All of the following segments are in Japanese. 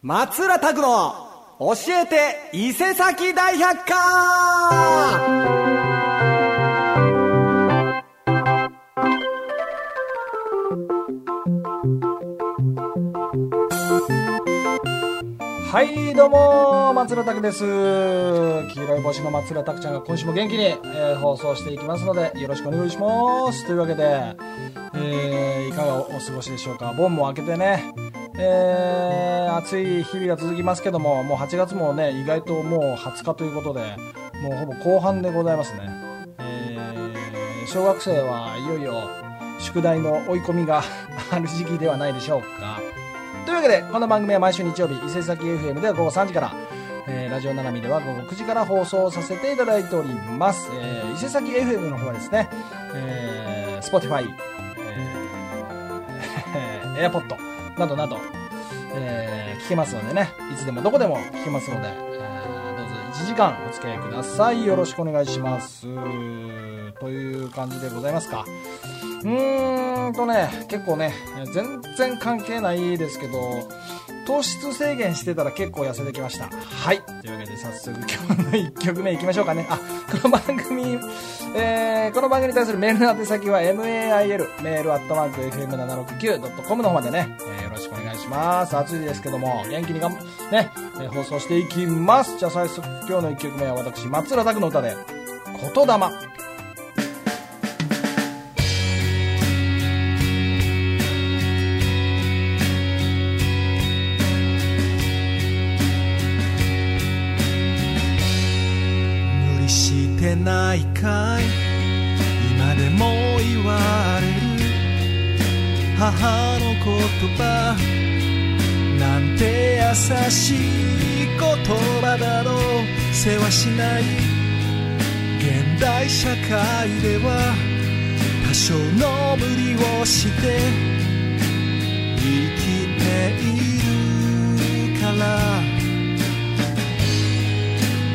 松浦拓の教えて伊勢崎大百科。はいどうも松浦拓です。黄色い帽子の松浦拓ちゃんが今週も元気に、えー放送していきますのでよろしくお願いします。というわけで、えーいかがお過ごしでしょうか。盆も明けてねえー暑い日々が続きますけどももう8月もね意外ともう20日ということでもうほぼ後半でございますね、えー小学生はいよいよ宿題の追い込みが ある時期ではないでしょうか。というわけでこの番組は毎週日曜日伊勢崎 FM では午後3時から、えーラジオななみでは午後9時から放送させていただいております、えー伊勢崎 FM の方はですね、えー、Spotify、えー、AirPod などなど、えー聞けますのでねいつでもどこでも聞けますので、1時間お付き合いくださいよろしくお願いしますという感じでございますかうーんとね、結構ね、全然関係ないですけど、糖質制限してたら結構痩せてきました。はい。というわけで早速今日の1曲目いきましょうかね。あ、この番組、えー、この番組に対するメールの宛先は mail、メールアットマーク fm769.com の方までね、えーよろしくお願いします。暑いですけども、元気にがん、ね、え放送していきます。じゃあ最速今日の1曲目は私、松浦拓の歌で、言霊。無理してないかい？今でも言われる母の言葉なんて優しい言葉だろう世話しない現代社会では多少の無理をして生きているから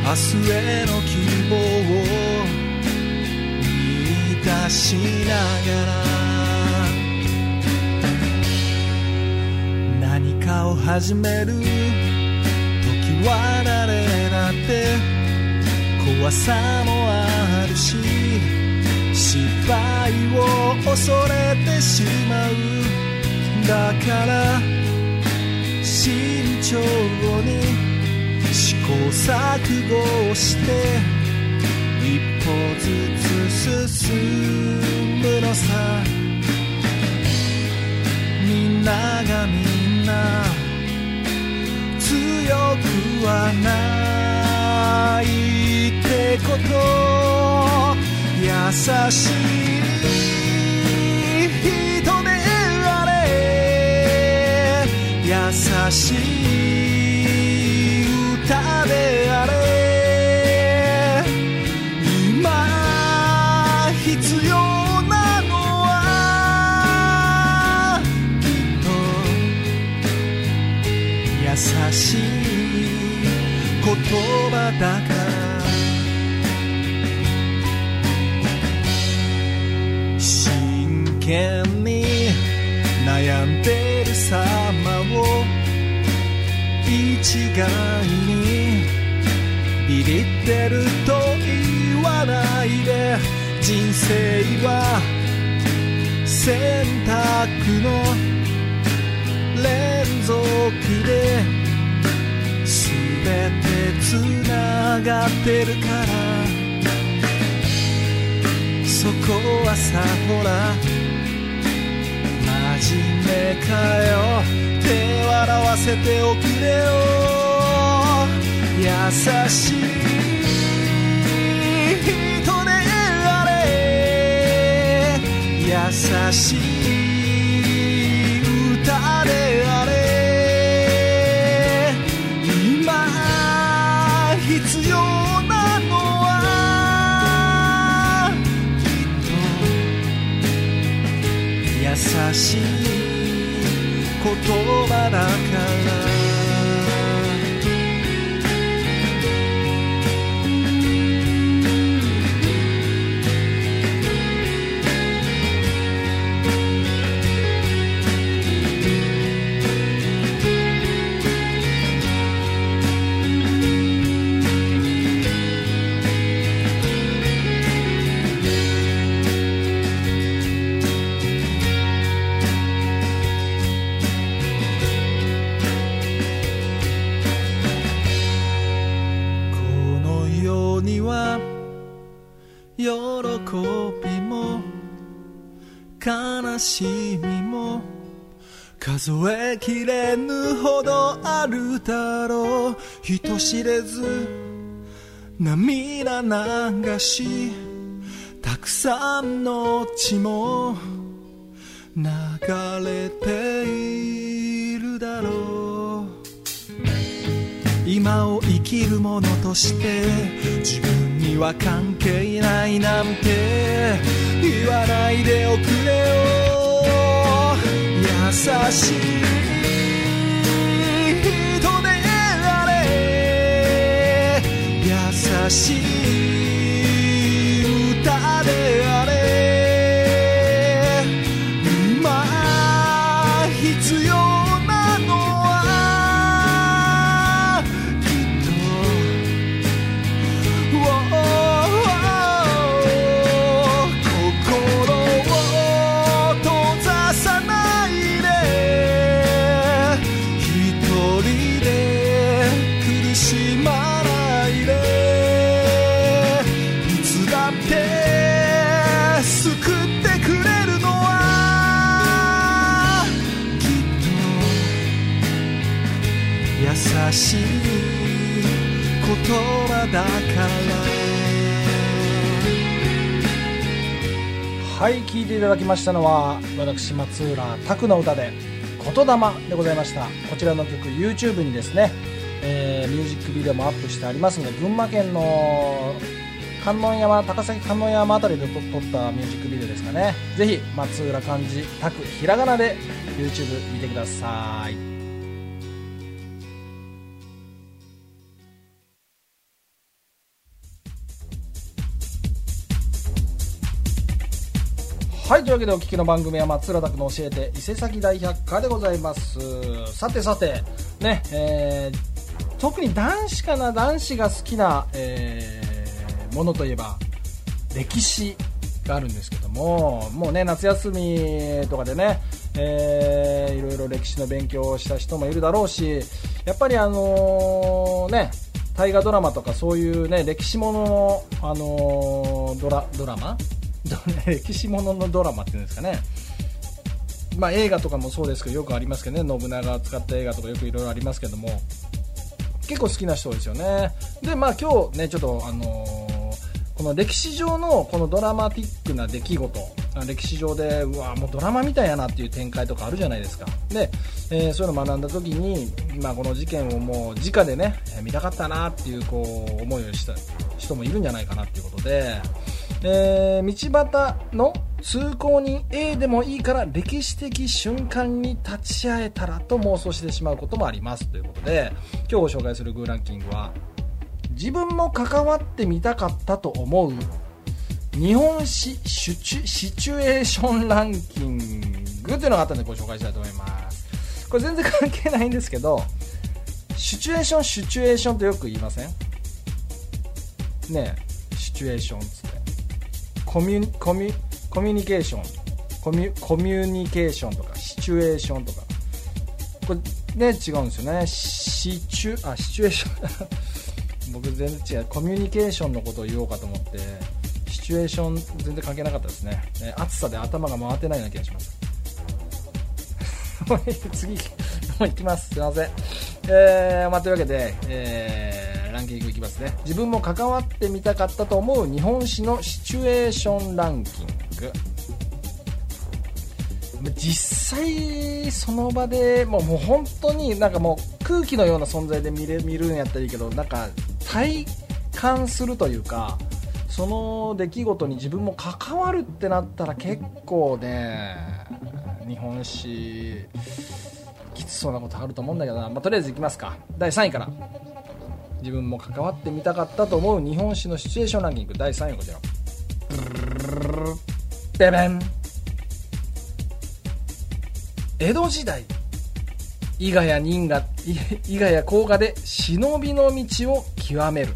明日への希望を見出しながら。始める。時は慣れだって怖さもあるし失敗を恐れてしまう。だから慎重に試行錯誤をして一歩ずつ進むのさ。みんながみんなはないってこと。優しい人であれ。優しい。だか真剣に悩んでる様を一概にビビってると言わないで人生は選択の連続で全てつながってるから。そこはさほら真面目かよ。手を洗わせておくれよ。優しい人であれ。優しい。しい言葉だから。しみも数えきれぬほどあるだろう人知れず涙流したくさんの血も流れているだろう。今を生きる者として自分には関係ないなんて言わないでおくれよ。しい人であれ。優しい。はい聴いていただきましたのは私松浦拓の歌で「言霊」でございました。こちらの曲 YouTube にですね、えーミュージックビデオもアップしてありますので群馬県の観音山高崎観音山あたりで撮ったミュージックビデオですかね。ぜひ松浦漢字拓ひらがなで YouTube 見てください。はい、というわけでお聞きの番組は松浦拓の教えて伊勢崎大百科でございます。さてさて、ね、えー特に男子かな、男子が好きな、えーものといえば、歴史があるんですけども、もうね、夏休みとかでね、えーいろいろ歴史の勉強をした人もいるだろうし、やっぱりあのね、大河ドラマとかそういうね、歴史ものの、あのードラ、ドラマ歴史もののドラマっていうんですかね、まあ、映画とかもそうですけどよくありますけどね。信長を使った映画とかよくいろいろありますけども。結構好きな人ですよね。でまあ今日ねちょっとあのーこの歴史上のこのドラマティックな出来事。歴史上でうわもうドラマみたいやなっていう展開とかあるじゃないですか。で、えーそういうの学んだ時に、まあ、この事件をもう直でね見たかったなっていうこう思いをした人もいるんじゃないかなっていうことで、えー道端の通行人 A でもいいから歴史的瞬間に立ち会えたらと妄想してしまうこともありますということで今日ご紹介するグーランキングは自分も関わってみたかったと思う日本史シチュシチュエーションランキングというのがあったのでご紹介したいと思います。これ全然関係ないんですけどシチュエーションシチュエーションとよく言いません？ねえシチュエーションつって。コミュコミュコミュニケーション。コミュコミュニケーションとかシチュエーションとか。これね違うんですよね。シチュあシチュエーション。僕全然違う。コミュニケーションのことを言おうかと思ってシチュエーション全然関係なかったですね。ね暑さで頭が回ってないような気がします。も う次もう行きます。すいません。えー、まあ、というわけで、えーンキングいきますね。自分も関わってみたかったと思う日本史のシチュエーションランキング。実際その場でもうもう本当になんかもう空気のような存在で見れ見るんやったらいいけどなんか体感するというかその出来事に自分も関わるってなったら結構ね日本史きつそうなことあると思うんだけどな、まあ、とりあえずいきますか。第3位から。自分も関わってみたかったと思う日本史のシチュエーションランキング。第3位はこちら。ベベン江戸時代伊賀や人が伊賀や甲賀で忍びの道を極める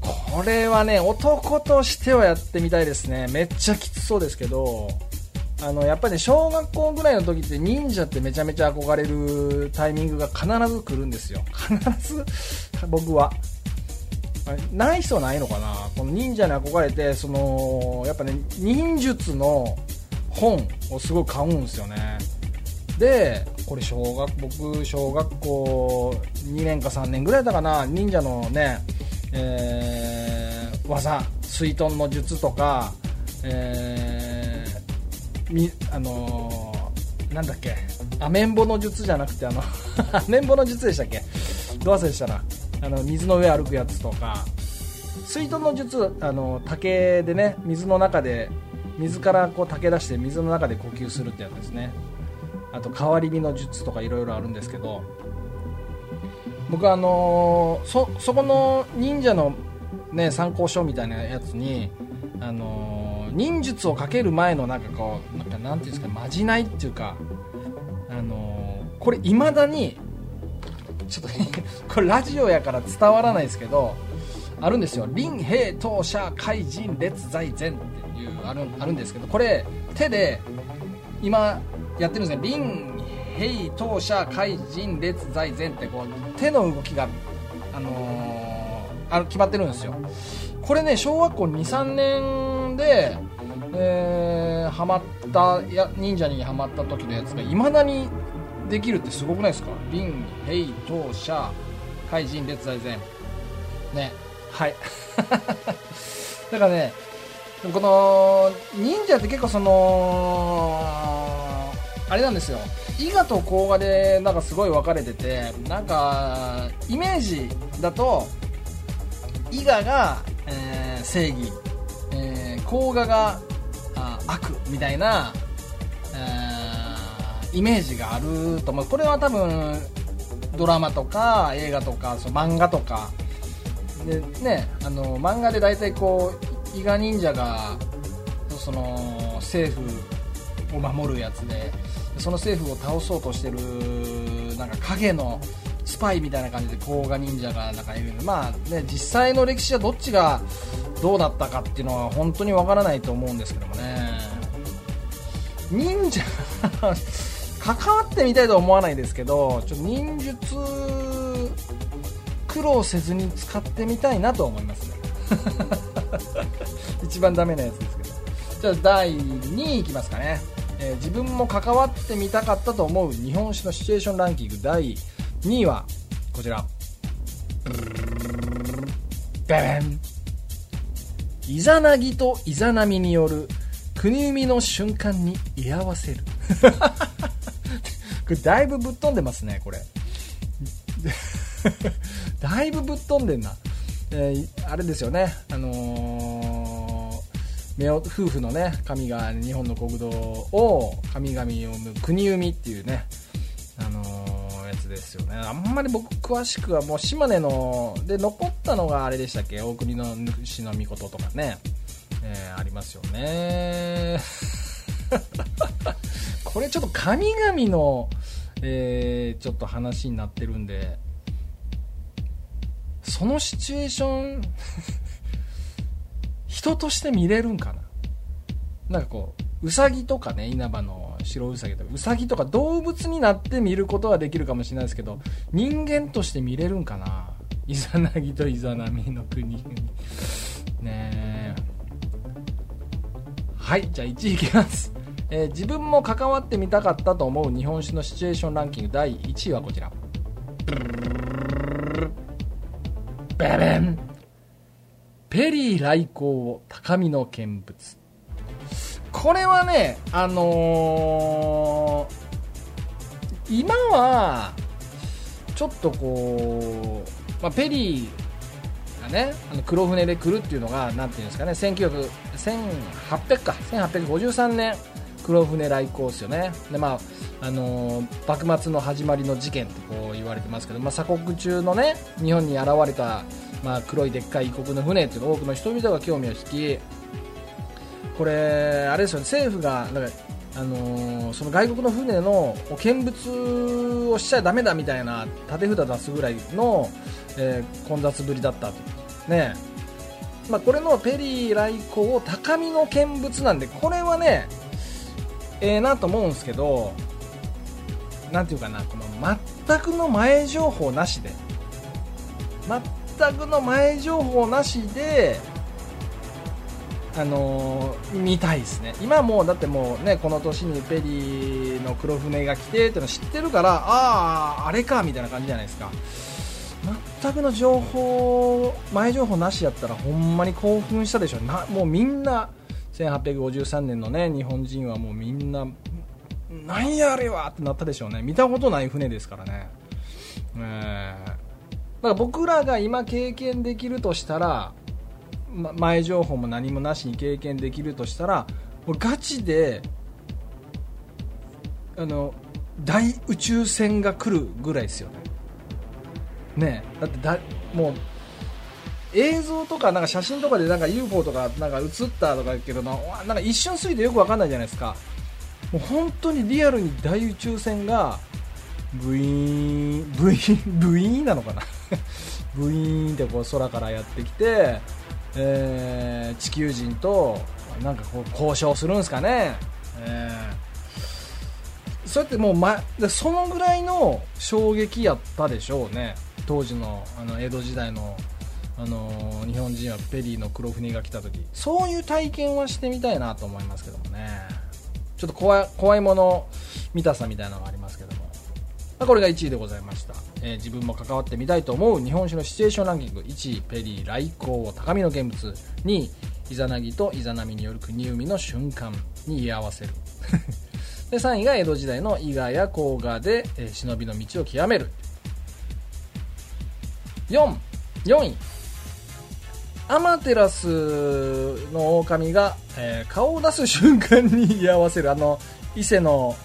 これはね男としてはやってみたいですねめっちゃきつそうですけどあのやっぱりね小学校ぐらいの時って忍者ってめちゃめちゃ憧れるタイミングが必ず来るんですよ。必ず僕は。ない人はないのかな。この忍者に憧れてそのやっぱね忍術の本をすごい買うんですよね。でこれ小学僕小学校2年か3年ぐらいだかな。忍者のね、えー技水遁の術とか、えーみあのーなんだっけ？アメンボの術じゃなくてあの アメンボの術でしたっけ？ど忘れしたらあの水の上歩くやつとか。水遁の術あの竹でね水の中で水からこう竹出して水の中で呼吸するってやつですね。あと変わり身の術とかいろいろあるんですけど。僕あのーそそこの忍者の、ね、参考書みたいなやつに、あのー忍術をかける前のなんかこうなんかなんていうんですかまじないっていうか、あのーこれいまだにちょっとこれラジオやから伝わらないですけどあるんですよ「林兵当社怪人列在前」っていうあるあるんですけどこれ手で今やってるんですね「林兵当社怪人列在前」ってこう手の動きが、あのーあ決まってるんですよ。これね小学校23年で、えー、ハマったや忍者にハマった時のやつがいまだにできるってすごくないですか？林兵当社怪人列在前ね。はい。だからねこの忍者って結構そのあれなんですよ。伊賀と甲賀でなんかすごい分かれててなんかイメージだと伊賀が、えー正義、えー、甲賀が悪みたいな、えーイメージがあると。思うこれは多分ドラマとか映画とかその漫画とか。でねあの漫画で大体こう伊賀忍者がその政府を守るやつでその政府を倒そうとしてるなんか影のスパイみたいな感じで甲賀忍者がなんかいるまあね実際の歴史はどっちがどうだったかっていうのは本当にわからないと思うんですけどもね。忍者 関わってみたいとは思わないですけどちょ忍術苦労せずに使ってみたいなと思いますね。一番ダメなやつですけど。じゃあ第2位いきますかね、えー自分も関わってみたかったと思う日本史のシチュエーションランキング第2位はこちら。ベベン。イザナギとイザナミによる国生みの瞬間に居合わせる。これだいぶぶっ飛んでますねこれ。だいぶぶっ飛んでんな、えーあれですよね。あのー、夫婦のね神が日本の国土を神々を生む国生みっていうねですよね。あんまり僕詳しくはもう島根ので残ったのがあれでしたっけ？大国の主の御事とかね、えーありますよね。これちょっと神々の、えーちょっと話になってるんでそのシチュエーション 人として見れるんかな？なんかこううさぎとかね稲葉の白うさぎとかうさぎとか動物になって見ることはできるかもしれないですけど人間として見れるんかな？イザナギとイザナミの国。ねえ。はいじゃあ1位いきます、えー自分も関わってみたかったと思う日本史のシチュエーションランキング第1位はこちら。ベベン。ペリー来航を高みの見物。これはねあのー今はちょっとこう、まあ、ペリーがねあの黒船で来るっていうのがなんていうんですかね1900 1800か1853年黒船来航ですよね。でまああのー幕末の始まりの事件ってこう言われてますけど、まあ、鎖国中のね日本に現れた、まあ、黒いでっかい異国の船っていうのを多くの人々が興味を引きこれあれですよね。政府がなんかあのーその外国の船の見物をしちゃダメだみたいな立て札出すぐらいの、えー混雑ぶりだったと。ね。まあ、これのペリー来航を高みの見物なんでこれはねええなと思うんですけどなんていうかなこの全くの前情報なしで。全くの前情報なしであのー見たいですね。今もうだってもうねこの年にペリーの黒船が来てっての知ってるからあああれかみたいな感じじゃないですか。全くの情報前情報なしやったらほんまに興奮したでしょ。なもうみんな1853年のね日本人はもうみんななんやあれはってなったでしょうね。見たことない船ですからね。えー。だから僕らが今経験できるとしたら、ま前情報も何もなしに経験できるとしたらもうガチであの大宇宙船が来るぐらいですよね。ねだってだもう映像とかなんか写真とかでなんか UFO とかなんか映ったとか言うけどななんか一瞬過ぎてよくわかんないじゃないですか。もう本当にリアルに大宇宙船がブイーンブイーンブイーンなのかな？ブイーンってこう空からやってきて、えー地球人となんかこう交渉するんですかね、えーそうやってもう、ま、そのぐらいの衝撃やったでしょうね。当時のあの江戸時代のあのー日本人はペリーの黒船が来た時。そういう体験はしてみたいなと思いますけどもね。ちょっと怖い怖いもの見たさみたいなのがありますけども。これが1位でございました、えー自分も関わってみたいと思う日本酒のシチュエーションランキング。1位ペリー来航高みの見物。2位イザナギとイザナミによる国海の瞬間に居合わせる。で3位が江戸時代の伊賀や甲賀で、えー忍びの道を極める。4 4位。アマテラスの狼が、えー顔を出す瞬間に居合わせる。あの伊勢の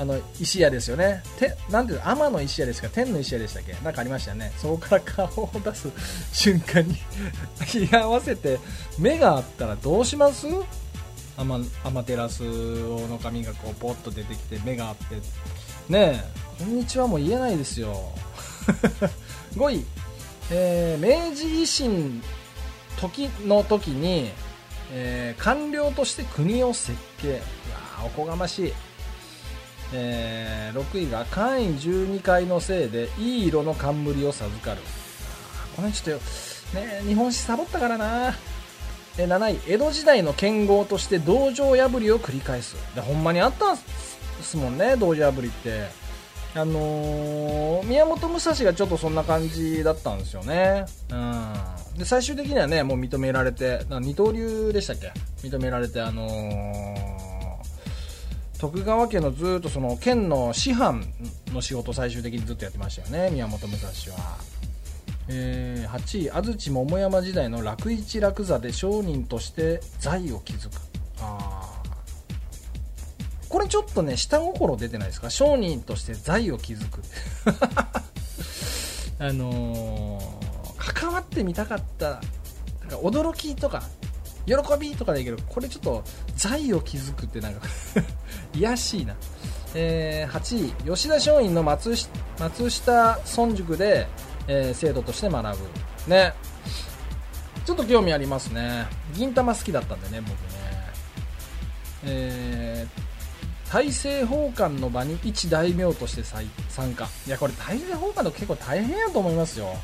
あの石屋ですよね。てなんていうの天の石屋ですか？天の石屋でしたっけ？なんかありましたよね。そこから顔を出す瞬間に 居合わせて目があったらどうします？アマアマテラスの髪がこうポッと出てきて目があって。ねえこんにちはも言えないですよ。5位、えー明治維新時の時に、えー官僚として国を設計。うわおこがましい、えー6位が簡易12階のせいでいい色の冠を授かる。この辺ちょっとね日本史サボったからな。え7位江戸時代の剣豪として道場破りを繰り返す。でほんまにあったんすもんね道場破りって。あのー宮本武蔵がちょっとそんな感じだったんですよね。うん。で最終的にはねもう認められて二刀流でしたっけ？認められてあのー徳川家のずっとその県の師範の仕事最終的にずっとやってましたよね宮本武蔵は。えー8位安土桃山時代の楽一楽座で商人として財を築く。あこれちょっとね下心出てないですか？商人として財を築く。あのー関わってみたかったなんか驚きとか喜びとかでいいけどこれちょっと財を築くってなんか 癒しいな、えー8位吉田松陰の松下松下村塾で、えー生徒として学ぶ。ね。ちょっと興味ありますね。銀玉好きだったんでね僕ね。えー大政奉還の場に一大名として参加。いやこれ大政奉還の結構大変やと思いますよ。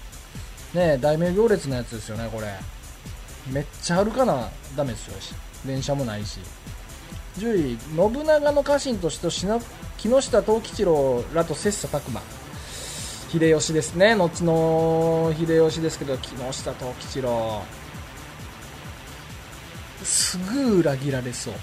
ね大名行列のやつですよねこれ。めっちゃ歩かな。ダメですよし電車もないし。10位信長の家臣として木下藤吉郎らと切磋琢磨。秀吉ですね。後の秀吉ですけど木下藤吉郎。すぐ裏切られそう。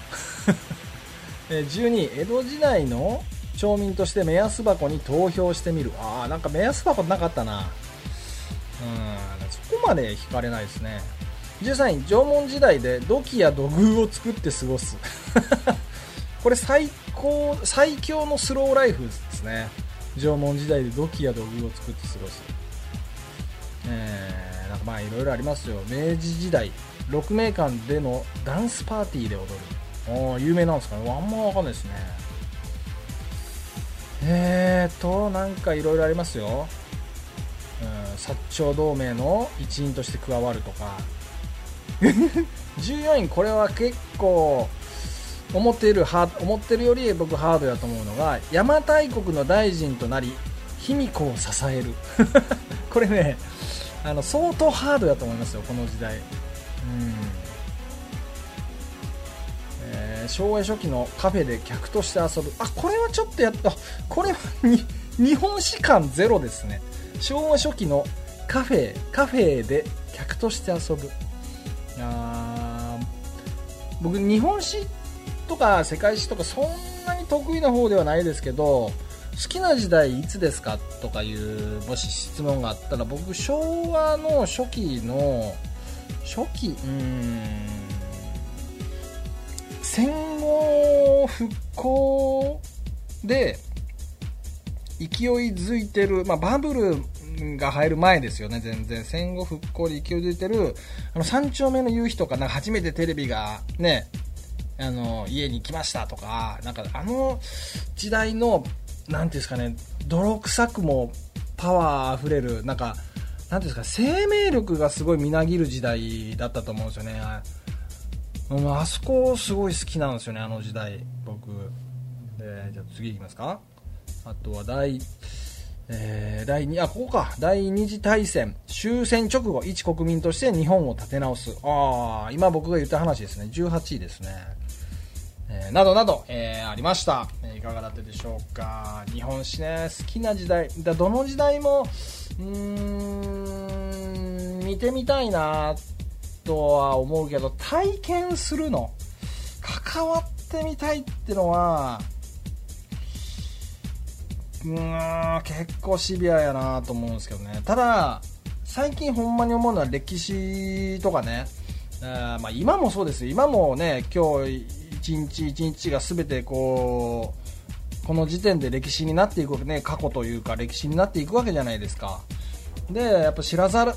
12江戸時代の町民として目安箱に投票してみる。ああなんか目安箱なかったな。うんそこまで惹かれないですね。13位縄文時代で土器や土偶を作って過ごす。これ最高最強のスローライフですね。縄文時代で土器や土偶を作って過ごす。えー、なんかまあいろいろありますよ。明治時代鹿鳴館でのダンスパーティーで踊る。おー有名なんですかね。あんま分かんないですね。えーとなんかいろいろありますよ、うん、薩長同盟の一員として加わるとか。14位これは結構思っているハ思ってるより僕ハードやと思うのが邪馬台国の大臣となり卑弥呼を支える。これねあの相当ハードだと思いますよこの時代。うん、えー昭和初期のカフェで客として遊ぶ。あこれはちょっとやったこれはに日本史観ゼロですね。昭和初期のカフェカフェで客として遊ぶ。あ僕日本史とか世界史とかそんなに得意な方ではないですけど好きな時代いつですかとかいうもし質問があったら僕昭和の初期の初期うん戦後復興で勢いづいてる、まあ、バブルが入る前ですよね全然。戦後復興で勢いづいてるあの三丁目の夕日とかなんか初めてテレビがねあの家に来ましたとかなんかあの時代のなんていうんですかね泥臭くもパワーあふれるなんかなんていうんですか生命力がすごいみなぎる時代だったと思うんですよね。あそこすごい好きなんですよねあの時代僕。でじゃあ次いきますか。あとは第えー第2あここか。第二次大戦。終戦直後一国民として日本を立て直す。ああ今僕が言った話ですね。18位ですね。えーなどなど、えーありました、えーいかがだったでしょうか。日本史ね好きな時代。だどの時代もうーん見てみたいなとは思うけど体験するの。関わってみたいってのはうん結構シビアやなと思うんですけどね。ただ最近ほんまに思うのは歴史とかね。あーまあ、今もそうです今もね今日一日一日が全てこうこの時点で歴史になっていくわけね。過去というか歴史になっていくわけじゃないですか。でやっぱ知らざる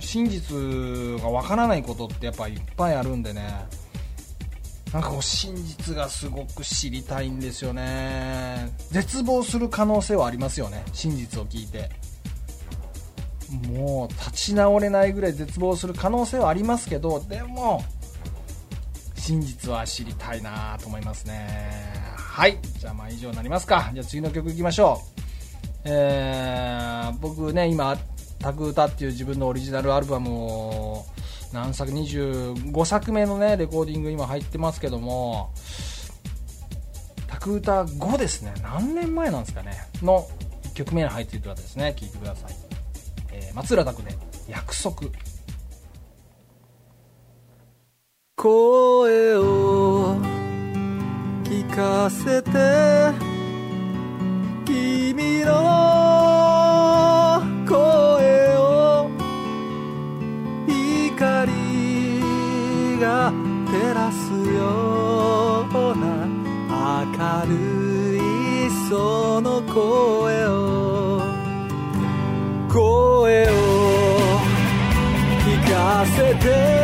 真実がわからないことってやっぱいっぱいあるんでね。なんかこう真実がすごく知りたいんですよね。絶望する可能性はありますよね。真実を聞いて。もう立ち直れないぐらい絶望する可能性はありますけどでも真実は知りたいなと思いますね。はい。じゃあまあ以上になりますか。じゃあ次の曲いきましょう。えー、僕ね今「タク歌」っていう自分のオリジナルアルバムを何作25作目のねレコーディング今入ってますけども「タク歌5」ですね。何年前なんですかね。の1曲目に入っている方ですね。聴いてください、えー松浦拓で「約束」声を聞かせて君の明るいその声を声を聞かせて。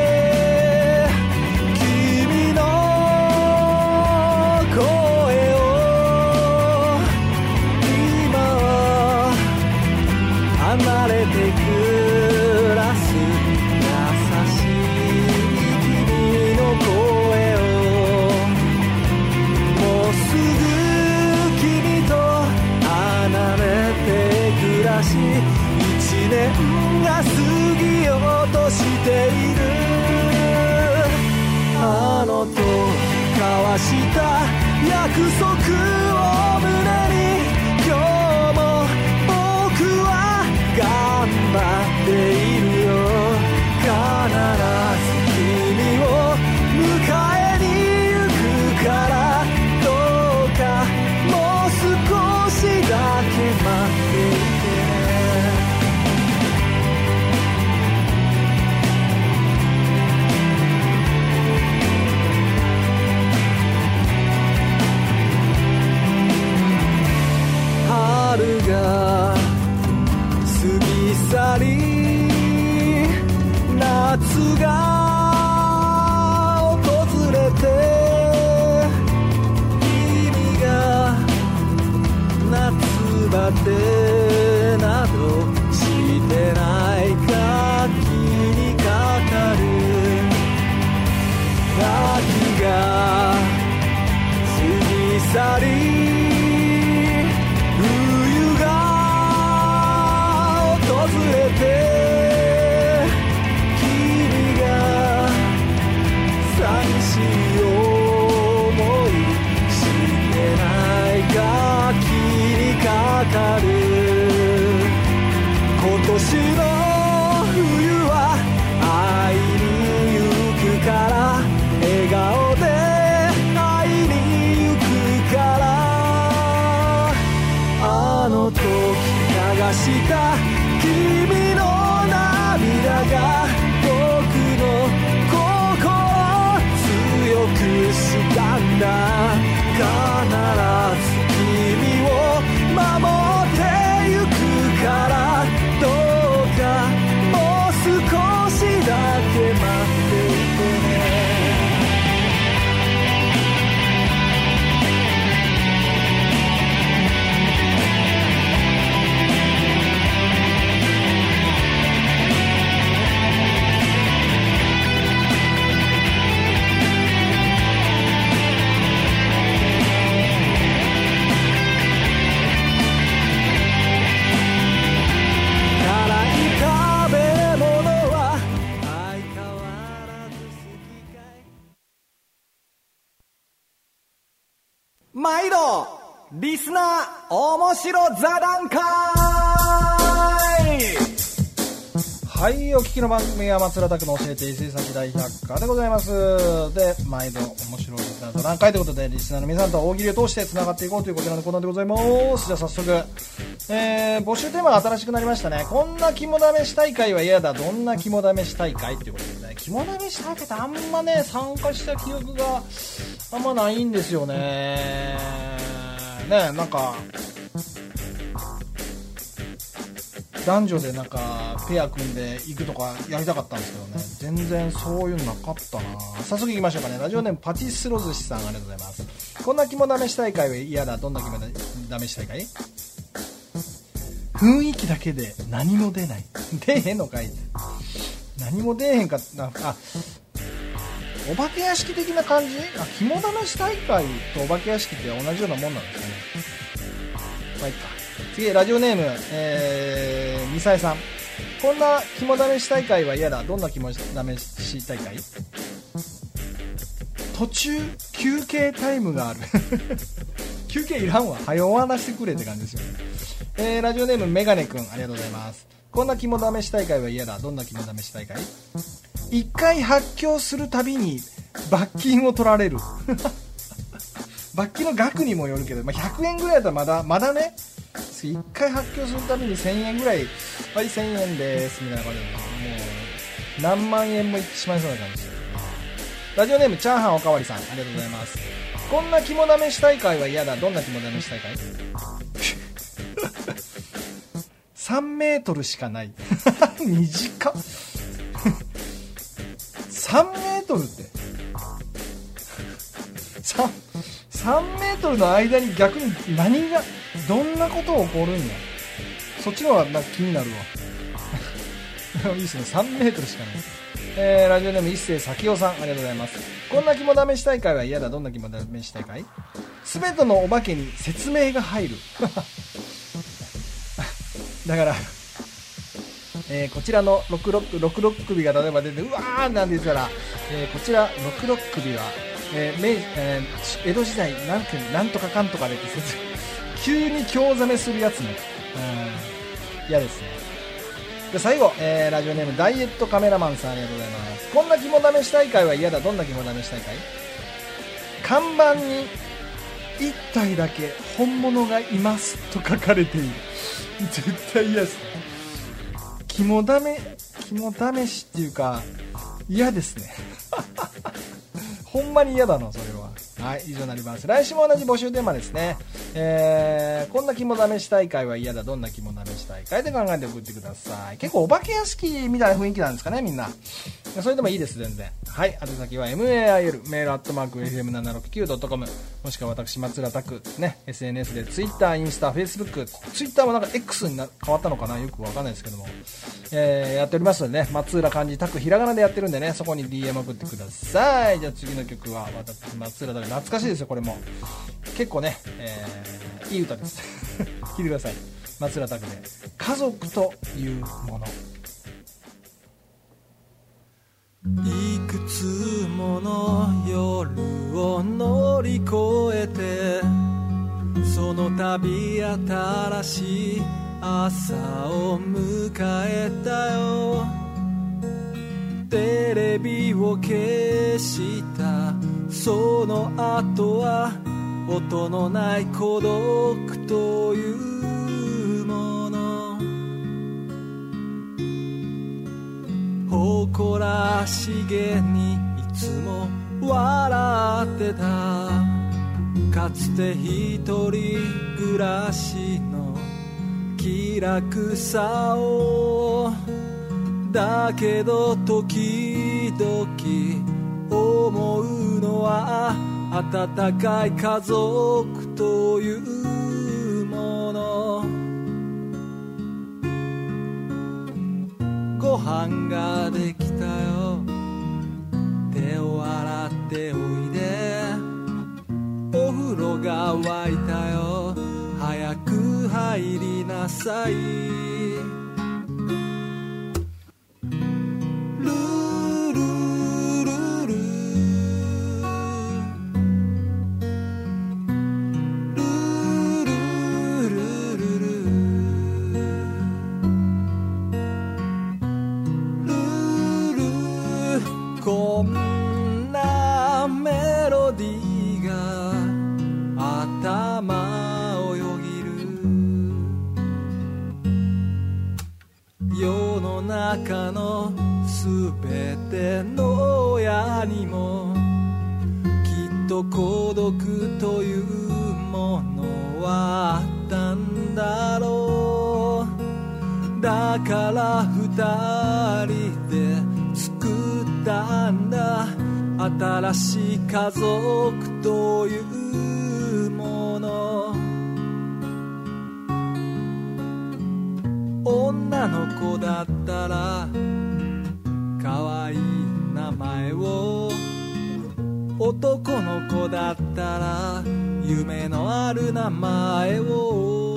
の番組は松浦拓の教えて伊勢崎大百科でございます。で、毎度面白いリスナーと何回ということで、リスナーの皆さんと大喜利を通して繋がっていこうというこちらのコーナーでございます。じゃあ早速、えー、募集テーマが新しくなりましたね。こんな肝試し大会は嫌だ。どんな肝試し大会ということでね、肝試し大会ってあんまね、参加した記憶があんまないんですよね。ね、なんか、男女でなんかペア組んで行くとかやりたかったんですけどね。全然そういうのなかったな。早速行きましょうかね。ラジオネームパティスロ寿司さんありがとうございます。こんな肝試し大会は嫌だ。どんな肝試し大会雰囲気だけで何も出ない。出へんのかい？何も出えへんかなあお化け屋敷的な感じ？あ肝試し大会とお化け屋敷って同じようなもんなんですかね。まあいいか。次ラジオネーム、えー、ミサエさん。こんな肝試し大会は嫌だ。どんな肝試し大会？途中休憩タイムがある。休憩いらんわ。早終わらせてくれって感じですよ。ね、えー、ラジオネームメガネくんありがとうございます。こんな肝試し大会は嫌だ。どんな肝試し大会？1回発狂するたびに罰金を取られる。罰金の額にもよるけど、まあ、100円ぐらいだったらまだまだね。1回発狂するたびに1000円ぐらいはい1000円ですみたいな感じで。もう何万円もいってしまいそうな感じ。ですラジオネームチャーハンおかわりさんありがとうございます。こんな肝試し大会は嫌だ。どんな肝試し大会？3メートルしかない。短っ。3メートルって。3 3メートルの間に逆に何がどんなこと起こるんや。そっちの方がなんか気になるわ。いいですね。3メートルしかない。えー、ラジオネーム一世咲雄さんありがとうございます。こんな肝試し大会は嫌だ。どんな肝試し大会？全てのお化けに説明が入る。だからえーこちらの66 66首が例えば出てうわーなんて言ったら、えーこちら66首は、えー明えー江戸時代なんてなんとかかんとかでって説急に興ざめするやつね。うん。嫌ですね。で最後、えーラジオネームダイエットカメラマンさんありがとうございます。こんな肝試し大会は嫌だ。どんな肝試し大会？看板に1体だけ本物がいますと書かれている。絶対嫌ですね。肝試肝試しっていうか嫌ですね。ほんまに嫌だなそれは。はい以上になります。来週も同じ募集テーマですね。えー、こんな肝試し大会は嫌だ。どんな肝試し大会で考えて送ってください。結構お化け屋敷みたいな雰囲気なんですかねみんな。それでもいいです全然。はい宛先は mail メールアットマーク FM769.com もしくは私松浦拓ね SNS で Twitter インスタ Facebook Twitter もなんか X にな変わったのかな？よくわかんないですけども、えーやっておりますのでね。松浦漢字拓ひらがなでやってるんでね。そこに DM 送ってください。じゃあ次の曲は私松浦拓懐かしいですよこれも。結構ね、えーいい歌です。聴いてください。松浦拓で「家族というもの」いくつもの夜を乗り越えてその度新しい朝を迎えたよ。テレビを消した。その後は音のない孤独というもの。誇らしげにいつも笑ってた。かつて一人暮らしの気楽さをだけど時々思うのは温かい家族というもの。ご飯ができたよ。手を洗っておいで。お風呂が沸いたよ。早く入りなさい。中のすべての親にもきっと孤独というものはあったんだろう。だから二人で作ったんだ。新しい家族というもの。女の子だったら可愛い名前を。男の子だったら夢のある名前を。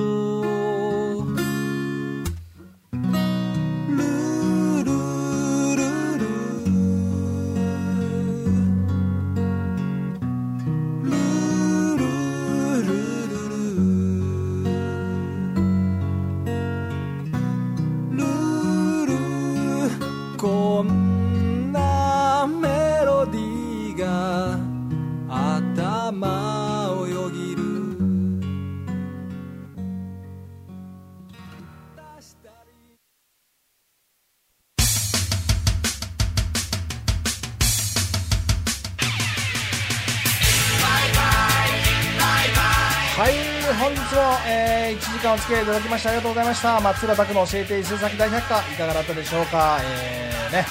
はい本日も、えー、1時間お付き合いいただきましてありがとうございました。松浦拓の教えて伊勢崎大百科いかがだったでしょうか？えー、ね。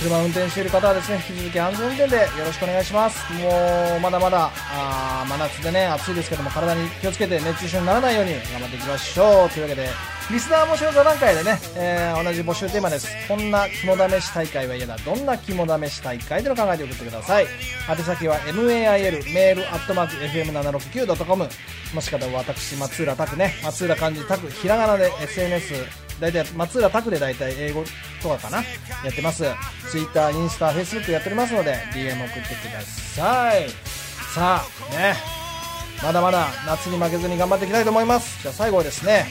車を運転している方はですね引き続き安全運転でよろしくお願いします。もうまだまだあ真夏でね暑いですけども体に気をつけて熱中症にならないように頑張っていきましょう。というわけでリスナー募集座談会でね、えー同じ募集テーマです。こんな肝試し大会は嫌だ。どんな肝試し大会というの考えて送ってください。宛先は mail メールアットマーク FM769.com もしくは私松浦拓ね松浦漢字拓ひらがなで SNS 大体松浦拓で大体英語とかかな。やってます。Twitter インスタ Facebook やっておりますので DM 送ってください。さあね。まだまだ夏に負けずに頑張っていきたいと思います。じゃあ最後はですね、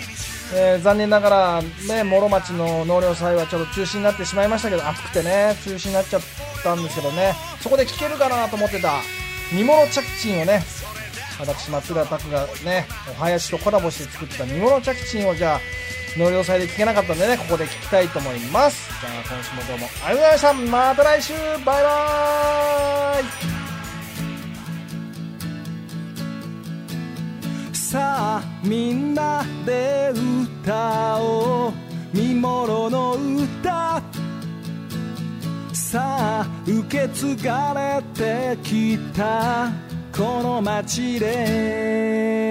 えー残念ながらね諸町の納涼祭はちょっと中止になってしまいましたけど暑くてね中止になっちゃったんですけどね。そこで聞けるかなと思ってた煮物着賃をね私松浦拓がねお囃子とコラボして作った煮物着賃をじゃあ納涼祭で聞けなかったんでねここで聞きたいと思います。じゃあ今週もどうもありがとうございました。また来週。バイバーイ。さあみんなで歌おう。見物の歌。さあ受け継がれてきた。この街で。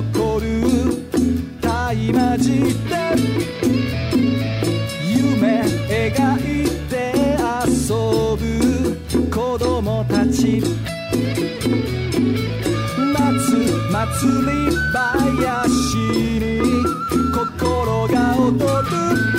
咲き誇る大魔寺で夢描いて遊ぶ子供たち夏祭り林に心が踊る